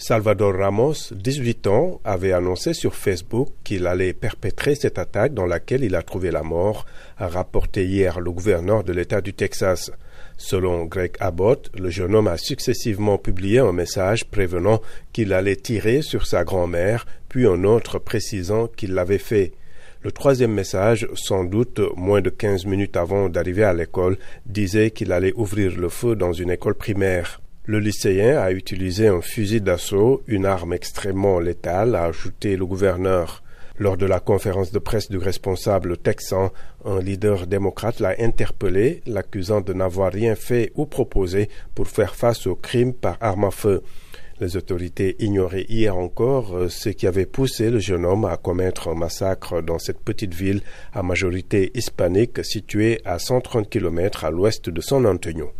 Salvador Ramos, 18 ans, avait annoncé sur Facebook qu'il allait perpétrer cette attaque dans laquelle il a trouvé la mort, a rapporté hier le gouverneur de l'État du Texas. Selon Greg Abbott, le jeune homme a successivement publié un message prévenant qu'il allait tirer sur sa grand-mère, puis un autre précisant qu'il l'avait fait. Le troisième message, sans doute moins de quinze minutes avant d'arriver à l'école, disait qu'il allait ouvrir le feu dans une école primaire. Le lycéen a utilisé un fusil d'assaut, une arme extrêmement létale, a ajouté le gouverneur. Lors de la conférence de presse du responsable texan, un leader démocrate l'a interpellé, l'accusant de n'avoir rien fait ou proposé pour faire face au crime par arme à feu. Les autorités ignoraient hier encore euh, ce qui avait poussé le jeune homme à commettre un massacre dans cette petite ville à majorité hispanique située à 130 km à l'ouest de San Antonio.